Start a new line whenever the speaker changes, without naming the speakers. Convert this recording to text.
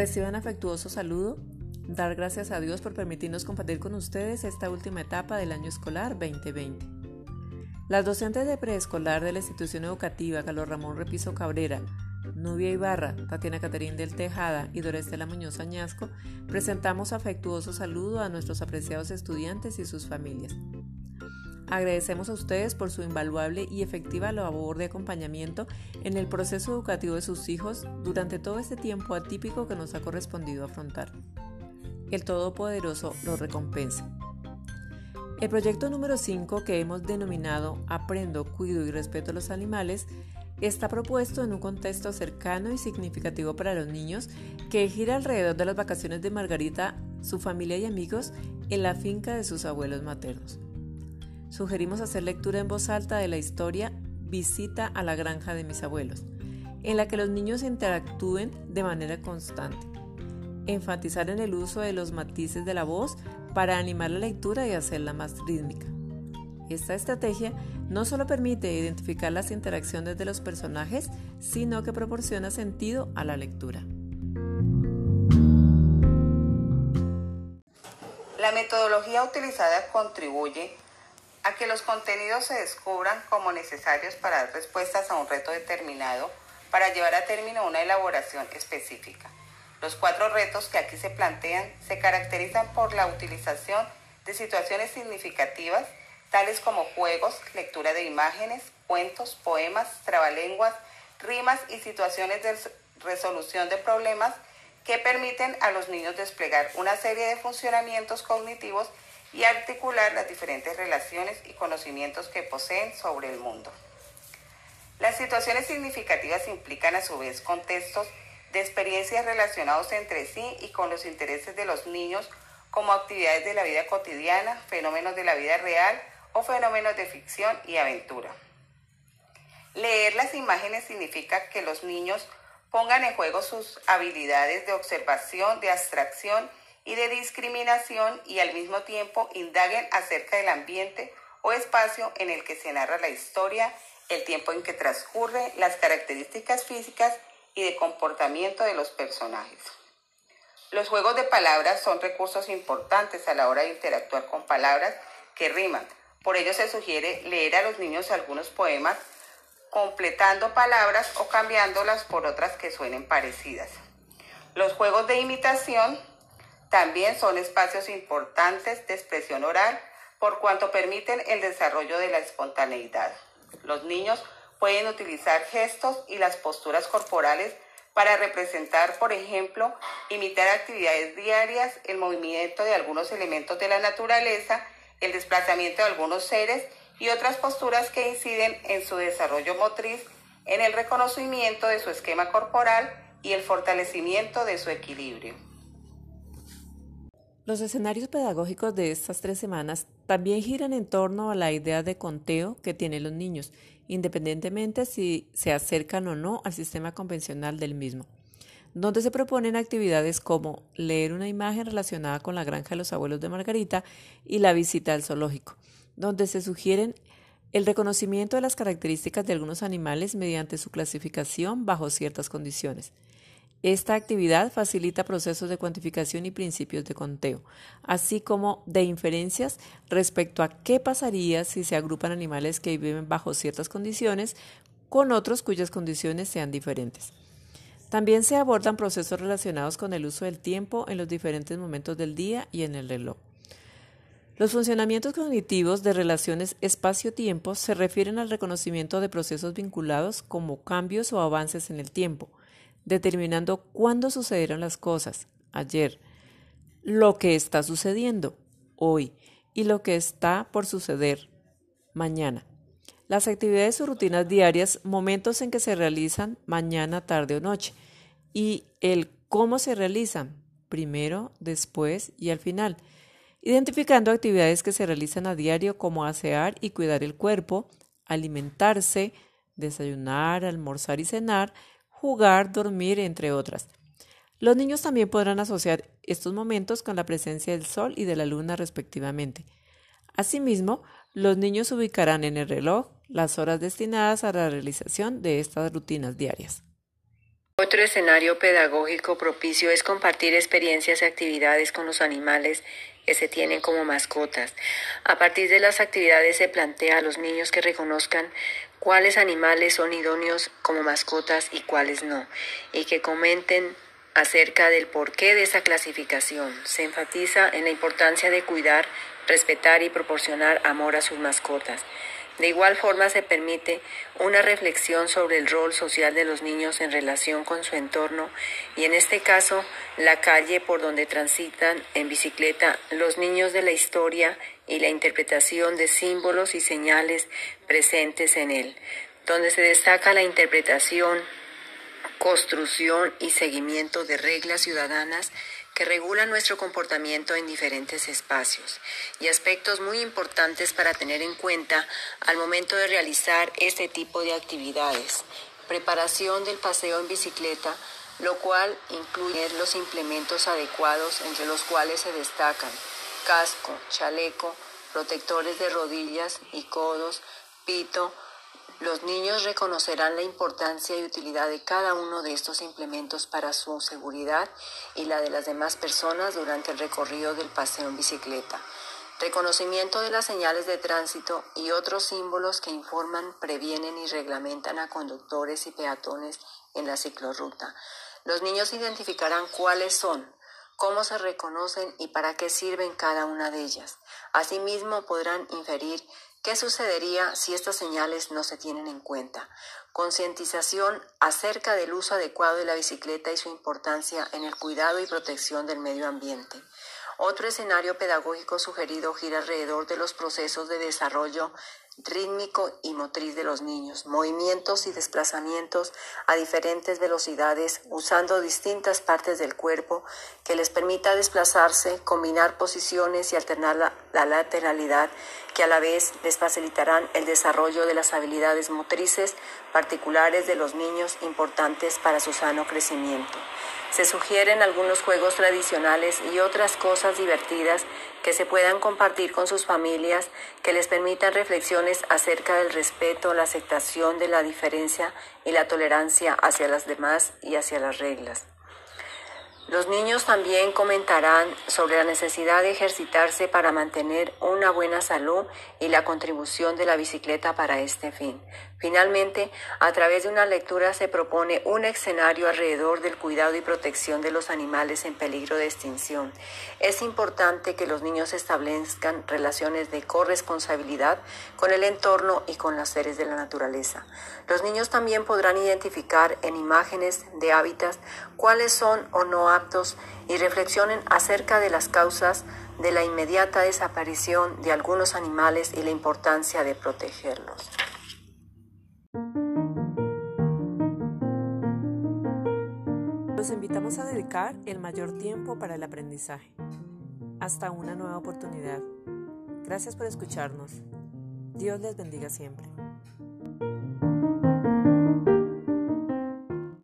Reciban afectuoso saludo, dar gracias a Dios por permitirnos compartir con ustedes esta última etapa del año escolar 2020. Las docentes de preescolar de la institución educativa Carlos Ramón Repiso Cabrera, Nubia Ibarra, Tatiana Caterín del Tejada y Dorestela Muñoz Añasco presentamos afectuoso saludo a nuestros apreciados estudiantes y sus familias. Agradecemos a ustedes por su invaluable y efectiva labor de acompañamiento en el proceso educativo de sus hijos durante todo este tiempo atípico que nos ha correspondido afrontar. El Todopoderoso lo recompense. El proyecto número 5 que hemos denominado Aprendo, Cuido y Respeto a los Animales está propuesto en un contexto cercano y significativo para los niños que gira alrededor de las vacaciones de Margarita, su familia y amigos en la finca de sus abuelos maternos sugerimos hacer lectura en voz alta de la historia Visita a la granja de mis abuelos, en la que los niños interactúen de manera constante. Enfatizar en el uso de los matices de la voz para animar la lectura y hacerla más rítmica. Esta estrategia no solo permite identificar las interacciones de los personajes, sino que proporciona sentido a la lectura.
La metodología utilizada contribuye a que los contenidos se descubran como necesarios para dar respuestas a un reto determinado para llevar a término una elaboración específica. Los cuatro retos que aquí se plantean se caracterizan por la utilización de situaciones significativas, tales como juegos, lectura de imágenes, cuentos, poemas, trabalenguas, rimas y situaciones de resolución de problemas que permiten a los niños desplegar una serie de funcionamientos cognitivos y articular las diferentes relaciones y conocimientos que poseen sobre el mundo. Las situaciones significativas implican a su vez contextos de experiencias relacionados entre sí y con los intereses de los niños como actividades de la vida cotidiana, fenómenos de la vida real o fenómenos de ficción y aventura. Leer las imágenes significa que los niños pongan en juego sus habilidades de observación, de abstracción y de discriminación y al mismo tiempo indaguen acerca del ambiente o espacio en el que se narra la historia, el tiempo en que transcurre, las características físicas y de comportamiento de los personajes. Los juegos de palabras son recursos importantes a la hora de interactuar con palabras que riman. Por ello se sugiere leer a los niños algunos poemas completando palabras o cambiándolas por otras que suenen parecidas. Los juegos de imitación también son espacios importantes de expresión oral por cuanto permiten el desarrollo de la espontaneidad. Los niños pueden utilizar gestos y las posturas corporales para representar, por ejemplo, imitar actividades diarias, el movimiento de algunos elementos de la naturaleza, el desplazamiento de algunos seres y otras posturas que inciden en su desarrollo motriz, en el reconocimiento de su esquema corporal y el fortalecimiento de su equilibrio.
Los escenarios pedagógicos de estas tres semanas también giran en torno a la idea de conteo que tienen los niños, independientemente si se acercan o no al sistema convencional del mismo, donde se proponen actividades como leer una imagen relacionada con la granja de los abuelos de Margarita y la visita al zoológico, donde se sugieren el reconocimiento de las características de algunos animales mediante su clasificación bajo ciertas condiciones. Esta actividad facilita procesos de cuantificación y principios de conteo, así como de inferencias respecto a qué pasaría si se agrupan animales que viven bajo ciertas condiciones con otros cuyas condiciones sean diferentes. También se abordan procesos relacionados con el uso del tiempo en los diferentes momentos del día y en el reloj. Los funcionamientos cognitivos de relaciones espacio-tiempo se refieren al reconocimiento de procesos vinculados como cambios o avances en el tiempo, determinando cuándo sucedieron las cosas, ayer, lo que está sucediendo, hoy, y lo que está por suceder, mañana. Las actividades o rutinas diarias, momentos en que se realizan mañana, tarde o noche, y el cómo se realizan, primero, después y al final, identificando actividades que se realizan a diario como asear y cuidar el cuerpo, alimentarse, desayunar, almorzar y cenar, jugar, dormir, entre otras. Los niños también podrán asociar estos momentos con la presencia del sol y de la luna respectivamente. Asimismo, los niños ubicarán en el reloj las horas destinadas a la realización de estas rutinas diarias.
Otro escenario pedagógico propicio es compartir experiencias y actividades con los animales que se tienen como mascotas. A partir de las actividades se plantea a los niños que reconozcan cuáles animales son idóneos como mascotas y cuáles no, y que comenten acerca del porqué de esa clasificación. Se enfatiza en la importancia de cuidar, respetar y proporcionar amor a sus mascotas. De igual forma se permite una reflexión sobre el rol social de los niños en relación con su entorno y en este caso la calle por donde transitan en bicicleta los niños de la historia y la interpretación de símbolos y señales presentes en él, donde se destaca la interpretación, construcción y seguimiento de reglas ciudadanas que regulan nuestro comportamiento en diferentes espacios y aspectos muy importantes para tener en cuenta al momento de realizar este tipo de actividades. Preparación del paseo en bicicleta, lo cual incluye los implementos adecuados entre los cuales se destacan casco, chaleco, protectores de rodillas y codos, pito, los niños reconocerán la importancia y utilidad de cada uno de estos implementos para su seguridad y la de las demás personas durante el recorrido del paseo en bicicleta. Reconocimiento de las señales de tránsito y otros símbolos que informan, previenen y reglamentan a conductores y peatones en la ciclorruta. Los niños identificarán cuáles son, cómo se reconocen y para qué sirven cada una de ellas. Asimismo, podrán inferir ¿Qué sucedería si estas señales no se tienen en cuenta? Concientización acerca del uso adecuado de la bicicleta y su importancia en el cuidado y protección del medio ambiente. Otro escenario pedagógico sugerido gira alrededor de los procesos de desarrollo rítmico y motriz de los niños, movimientos y desplazamientos a diferentes velocidades usando distintas partes del cuerpo que les permita desplazarse, combinar posiciones y alternar la, la, lateralidad que a la vez les facilitarán el desarrollo de las habilidades motrices particulares de los niños importantes para su sano crecimiento. Se sugieren algunos juegos tradicionales y otras cosas divertidas que se puedan compartir con sus familias que les permitan reflexiones acerca del respeto, la aceptación de la diferencia y la tolerancia hacia las demás y hacia las reglas. Los niños también comentarán sobre la necesidad de ejercitarse para mantener una buena salud y la contribución de la bicicleta para este fin. Finalmente, a través de una lectura se propone un escenario alrededor del cuidado y protección de los animales en peligro de extinción. Es importante que los niños establezcan relaciones de corresponsabilidad con el entorno y con los seres de la naturaleza. Los niños también podrán identificar en imágenes de hábitats cuáles son o no aptos y reflexionen acerca de las causas de la inmediata desaparición de algunos animales y la importancia de protegerlos.
Los invitamos a dedicar el mayor tiempo para el aprendizaje. Hasta una nueva oportunidad. Gracias por escucharnos. Dios les bendiga siempre.